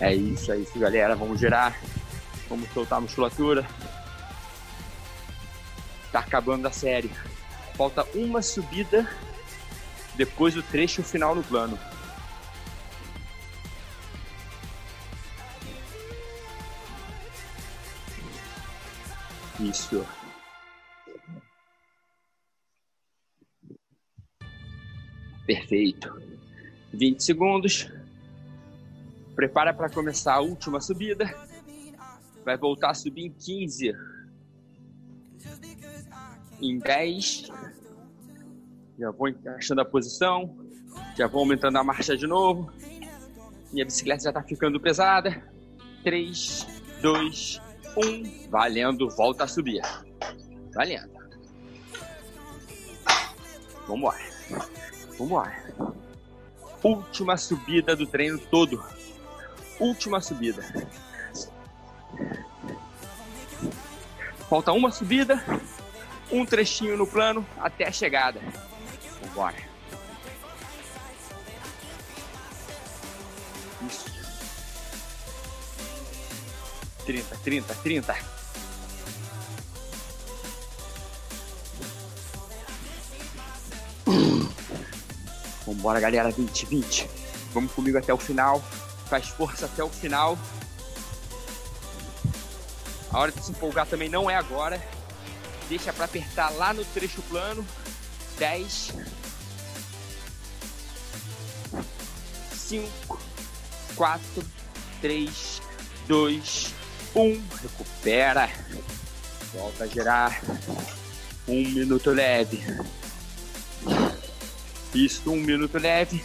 É isso, é isso, galera. Vamos girar. Vamos soltar a musculatura. Tá acabando a série. Falta uma subida depois do trecho final no plano. Isso. Perfeito. 20 segundos. Prepara para começar a última subida. Vai voltar a subir em 15. Em 10. Já vou encaixando a posição. Já vou aumentando a marcha de novo. Minha bicicleta já está ficando pesada. 3, 2, 1. Valendo, volta a subir. Valendo. Vambora. Vambora. Última subida do treino todo. Última subida. Falta uma subida, um trechinho no plano até a chegada. Vambora. Isso. 30, 30, 30. Vambora, galera. 20, 20. Vamos comigo até o final. Faz força até o final. A hora de se empolgar também não é agora. Deixa para apertar lá no trecho plano. 10. 5, 4, 3, 2, 1. Recupera. Volta a girar. Um minuto leve. Isso, um minuto leve.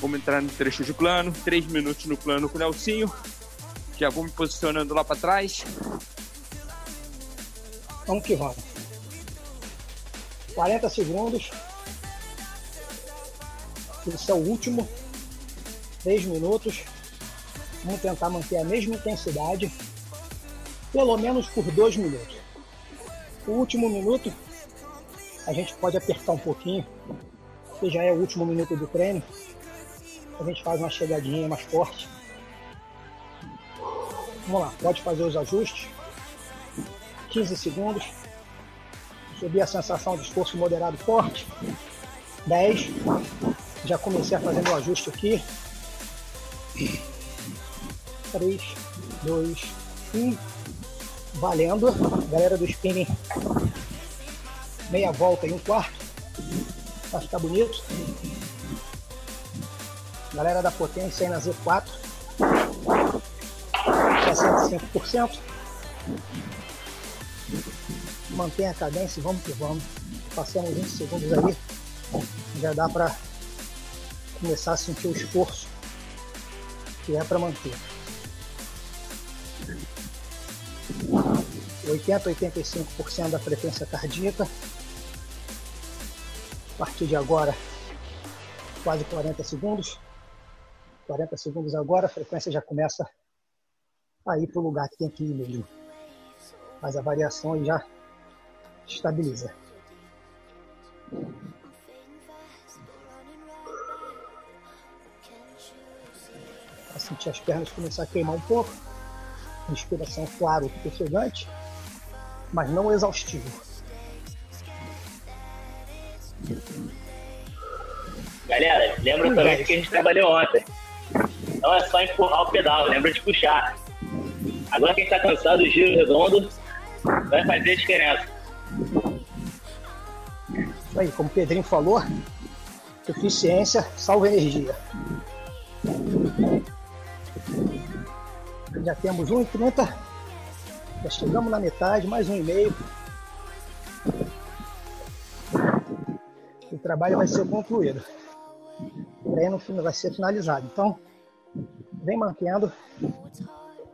Vamos entrar no trecho de plano. Três minutos no plano com o Nelsinho. Já vou me posicionando lá para trás. Vamos que vamos. 40 segundos. Esse é o último. 3 minutos. Vamos tentar manter a mesma intensidade. Pelo menos por 2 minutos. O último minuto, a gente pode apertar um pouquinho, que já é o último minuto do treino. A gente faz uma chegadinha mais forte. Vamos lá, pode fazer os ajustes. 15 segundos. Subir a sensação de esforço moderado forte. 10. Já comecei a fazer meu ajuste aqui. 3, 2, 1. Valendo. Galera do spinning, meia volta e um quarto. Que tá bonito. Galera da potência aí na Z4. 65%. Mantém a cadência vamos que vamos. Passamos 20 segundos aí. Já dá para começar a sentir o esforço que é para manter. 80 85% da frequência cardíaca. A partir de agora, quase 40 segundos. 40 segundos agora, a frequência já começa a ir para o lugar que tem que ir mesmo. Mas a variação já estabiliza. Para sentir as pernas começar a queimar um pouco. Inspiração, claro, ofegante, mas não exaustivo. Galera, lembra também que a gente trabalhou ontem. Não é só empurrar o pedal, lembra de puxar. Agora quem está cansado, o giro redondo vai fazer a diferença. Aí, como o Pedrinho falou, eficiência salva energia. Já temos 1,30. Já chegamos na metade, mais um e meio. O trabalho vai ser concluído. O treino vai ser finalizado. Então, vem mantendo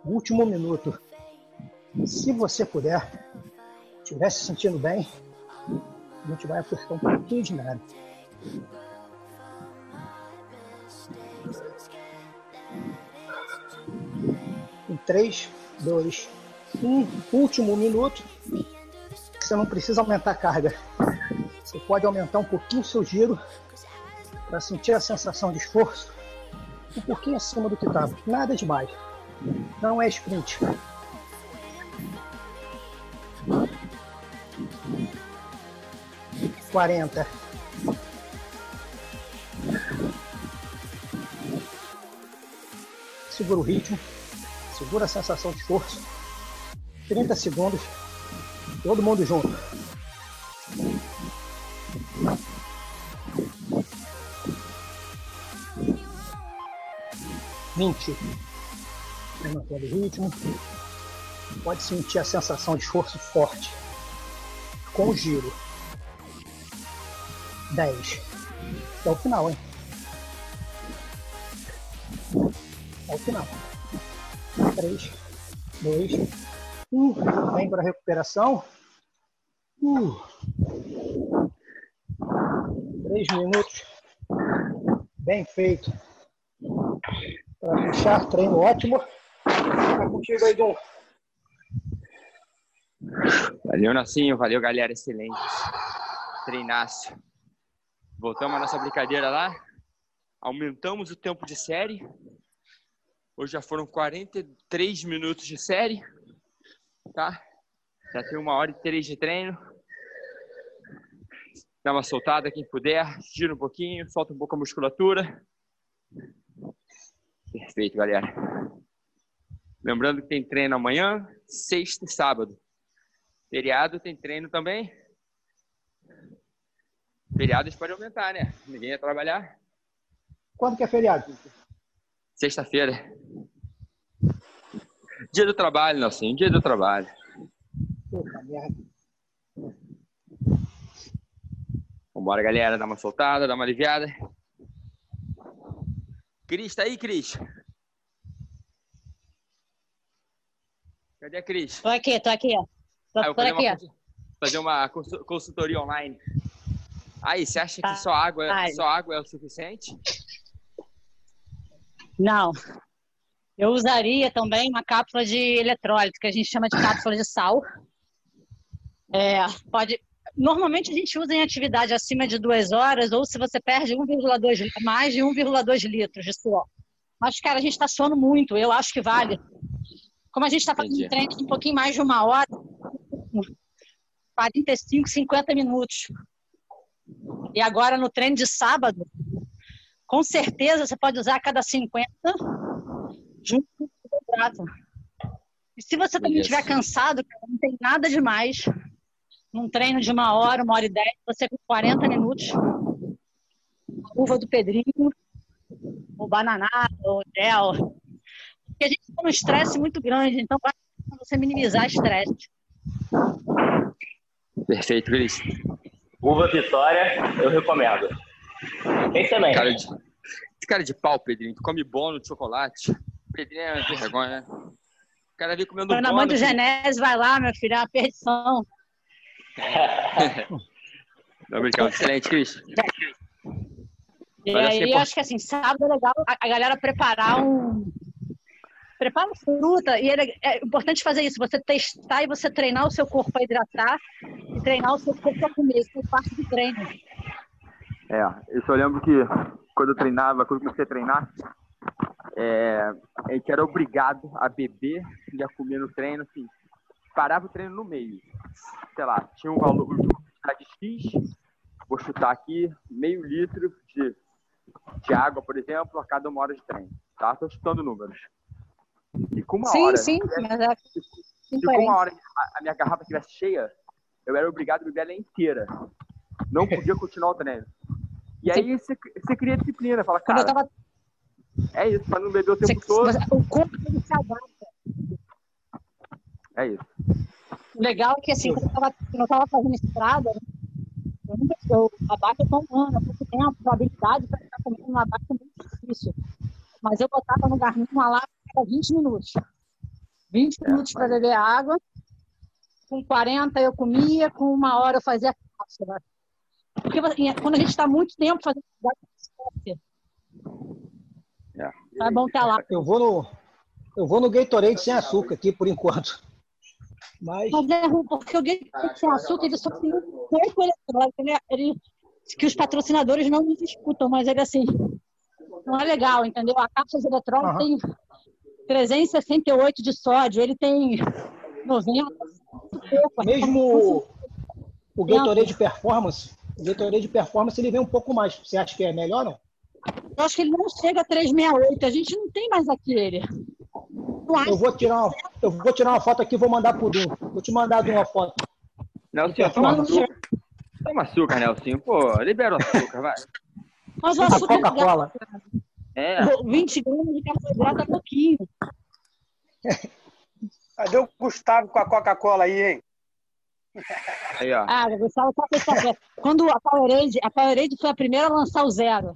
último minuto. Se você puder, estiver se sentindo bem, a gente vai apertar um pouquinho de nada. Em 3, 2, 1, último minuto. Você não precisa aumentar a carga. Você pode aumentar um pouquinho o seu giro para sentir a sensação de esforço um pouquinho acima do que estava. Nada demais. Não é sprint. Quarenta. Segura o ritmo. Segura a sensação de esforço. 30 segundos. Todo mundo junto. Vinte. Mantendo o ritmo. Pode sentir a sensação de esforço forte. Com o giro. 10. É o final, hein? É o final. 3, 2, 1. Vem para a recuperação. Uh. 3 minutos. Bem feito. Para fechar, treino ótimo. Tá contigo aí, Dom. Valeu, Nassinho. Valeu, galera. Excelente. Treinaço. Voltamos à nossa brincadeira lá. Aumentamos o tempo de série. Hoje já foram 43 minutos de série. Tá? Já tem uma hora e três de treino. Dá uma soltada quem puder. Gira um pouquinho, solta um pouco a musculatura. Perfeito, galera. Lembrando que tem treino amanhã, sexta e sábado. Feriado tem treino também. Feriados pode aumentar, né? Ninguém ia trabalhar. Quando que é feriado? Sexta-feira. Dia do trabalho, Nelson. Dia do trabalho. Puta merda. Vambora, galera. Dá uma soltada, dá uma aliviada. Cris, tá aí, Cris? Cadê a Cris? Tô aqui, tô aqui. Tô Ah, vou aqui. fazer uma, fazer uma consu- consultoria online. Aí, você acha Tá. que só água, é- só água é o suficiente? Não. Eu usaria também uma cápsula de eletrólito, que a gente chama de cápsula de sal. É, pode. Normalmente a gente usa em atividade acima de duas horas, ou se você perde 1,2 li- mais de 1,2 litros de suor. Mas, cara, a gente está suando muito, eu acho que vale. Como a gente está fazendo Entendi. treino de um pouquinho mais de uma hora, 45, 50 minutos. E agora no treino de sábado, com certeza você pode usar a cada 50 junto com o. E se você também estiver cansado, não tem nada demais. Num treino de uma hora, uma hora e dez, você com 40 minutos, uva do Pedrinho, o bananada, o gel. Porque a gente está num estresse muito grande, então vai você minimizar estresse. Perfeito, Cris. Uva Vitória, eu recomendo. Tem também. Cara de, esse cara de pau, Pedrinho, tu come bolo de chocolate. Pedrinho é vergonha. O cara vem comendo Quando a mãe do Genésio vai lá, meu filho, é uma perdição. Não, obrigado. Excelente, Cris. E Mas acho que é aí, acho que assim, sábado é legal a, galera preparar um. Prepara fruta, e é, é importante fazer isso, você testar e você treinar o seu corpo a hidratar e treinar o seu corpo a comer, isso é parte do treino. É, eu só lembro que quando eu treinava, quando eu comecei a treinar, é, a gente era obrigado a beber e a comer no treino, assim, parava o treino no meio. Sei lá, tinha um valor de X, vou chutar aqui, meio litro de, de água, por exemplo, a cada uma hora de treino. Tá? Estou chutando números. E com uma sim, hora, sim, mas é se com uma hora a, a minha garrafa estivesse cheia, eu era obrigado a beber ela inteira. Não podia continuar o treino. E aí você, você cria disciplina, fala, cara, tava. é isso, pra não beber o você- tempo todo, você- o corpo ele se adapta. é isso. O legal é que assim, quando eu tava, quando eu tava fazendo estrada, eu nunca eu, a tô um ano, há pouco tempo, a habilidade para ficar comendo uma vaca é muito difícil. Mas eu botava no Garmin uma lá para 20 minutos. 20 É, minutos para beber água. Com 40 eu comia, com uma hora eu fazia cápsula. Porque assim, quando a gente está muito tempo fazendo atividade, esquece. É. É bom estar lá. Eu vou no, eu vou no Gatorade sem açúcar aqui por enquanto. Mas Mas é ruim, porque o Gatorade sem açúcar, ele só tem um pouco eletrólito. Ele, ele, que os patrocinadores não nos escutam, mas ele, assim, não é legal, entendeu? A cápsula de eletrólito Aham. tem 368 de sódio, ele tem 90, pouco. mesmo o Gatorade Performance, o Gatorade Performance ele vem um pouco mais. Você acha que é melhor não? Eu acho que ele não chega a 368, a gente não tem mais aqui ele. Não acho. Eu vou tirar uma, eu vou tirar uma foto aqui e vou mandar pro Dum. Vou te mandar de uma foto. Nelsinho, toma açúcar. Toma açúcar, Nelsinho. Pô, libera o açúcar, vai. Mas o A açúcar Coca-Cola. É, 20 gramas de carboidrato é pouquinho. Cadê o Gustavo com a Coca-Cola aí, hein? aí, ó. Ah, Gustavo, só pra saber. Quando a Powerade, a Powerade foi a primeira a lançar o zero.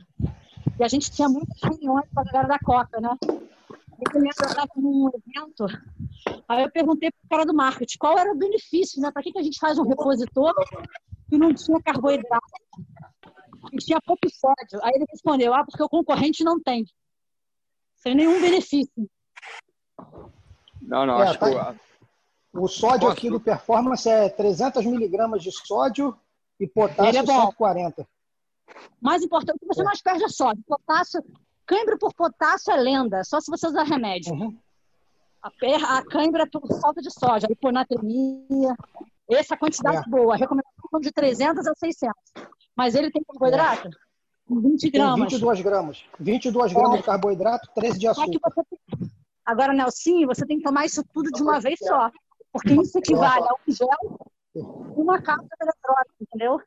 E a gente tinha muitas reuniões com a galera da Coca, né? Eu lembro, eu estava num evento, aí eu perguntei pro cara do marketing qual era o benefício, né? Para que, que a gente faz um repositor que não tinha carboidrato e tinha pouco sódio? Aí ele respondeu, ah, porque o concorrente não tem. Sem nenhum benefício. Não, não, É, acho tá. que. O sódio Posso? aqui do Performance é 300 miligramas de sódio e Ele potássio é bom. 140. Mais importante, o que você mais perde é sódio. Potássio, cãibra por potássio é lenda, só se você usar remédio. Uhum. A, per- a cãibra é por falta de sódio, a hiponatremia. Essa é quantidade É. boa. A recomendação de 300 a 600. Mas ele tem carboidrato? 20 Tem gramas. 22 gramas. 22 gramas de carboidrato, 13 de açúcar. você tem- Agora, Nelsinho, você tem que tomar isso tudo de uma vez só. Porque isso equivale a um gel e uma cápsula de eletrólito, entendeu?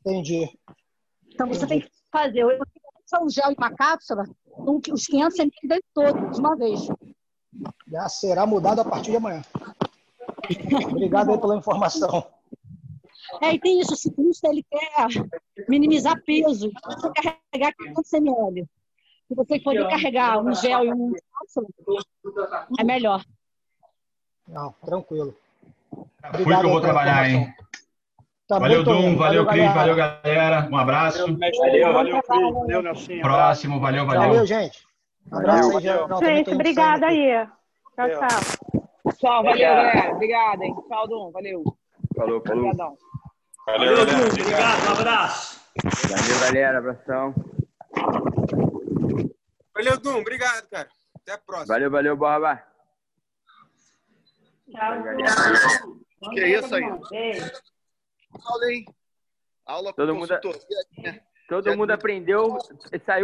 Entendi. Então você tem que fazer só um gel e uma cápsula, um- os 500 ml todos, de uma vez. Já será mudado a partir de amanhã. Obrigado aí pela informação. É, e tem isso, o ciclista ele quer minimizar peso, você carregar 500 ml. Se você poder carregar um gel e um cápsula, é melhor. Não, tranquilo. Fui que eu vou trabalhar, informação. hein? Tá Valeu, Dum. Toninho. Valeu, Cris. Valeu, galera. Um abraço. Valeu, valeu, Cris. Valeu, Nelsinho. Próximo. Valeu, Valeu, valeu. gente. Um abraço aí, tô Gente, obrigada aí. Tchau, tchau. Pessoal, valeu, Obrigado. galera. Obrigada, hein? Tchau, Dom. Valeu. Falou, falou. Obrigadão. Valeu, galera. Obrigado, um abraço. Valeu, galera. Abração. Valeu, Dum. Obrigado, cara. Até a próxima. Valeu, valeu, Borba. Que é isso aí? Aula, hein? Aula Todo mundo- consultoria. Todo mundo aprendeu saiu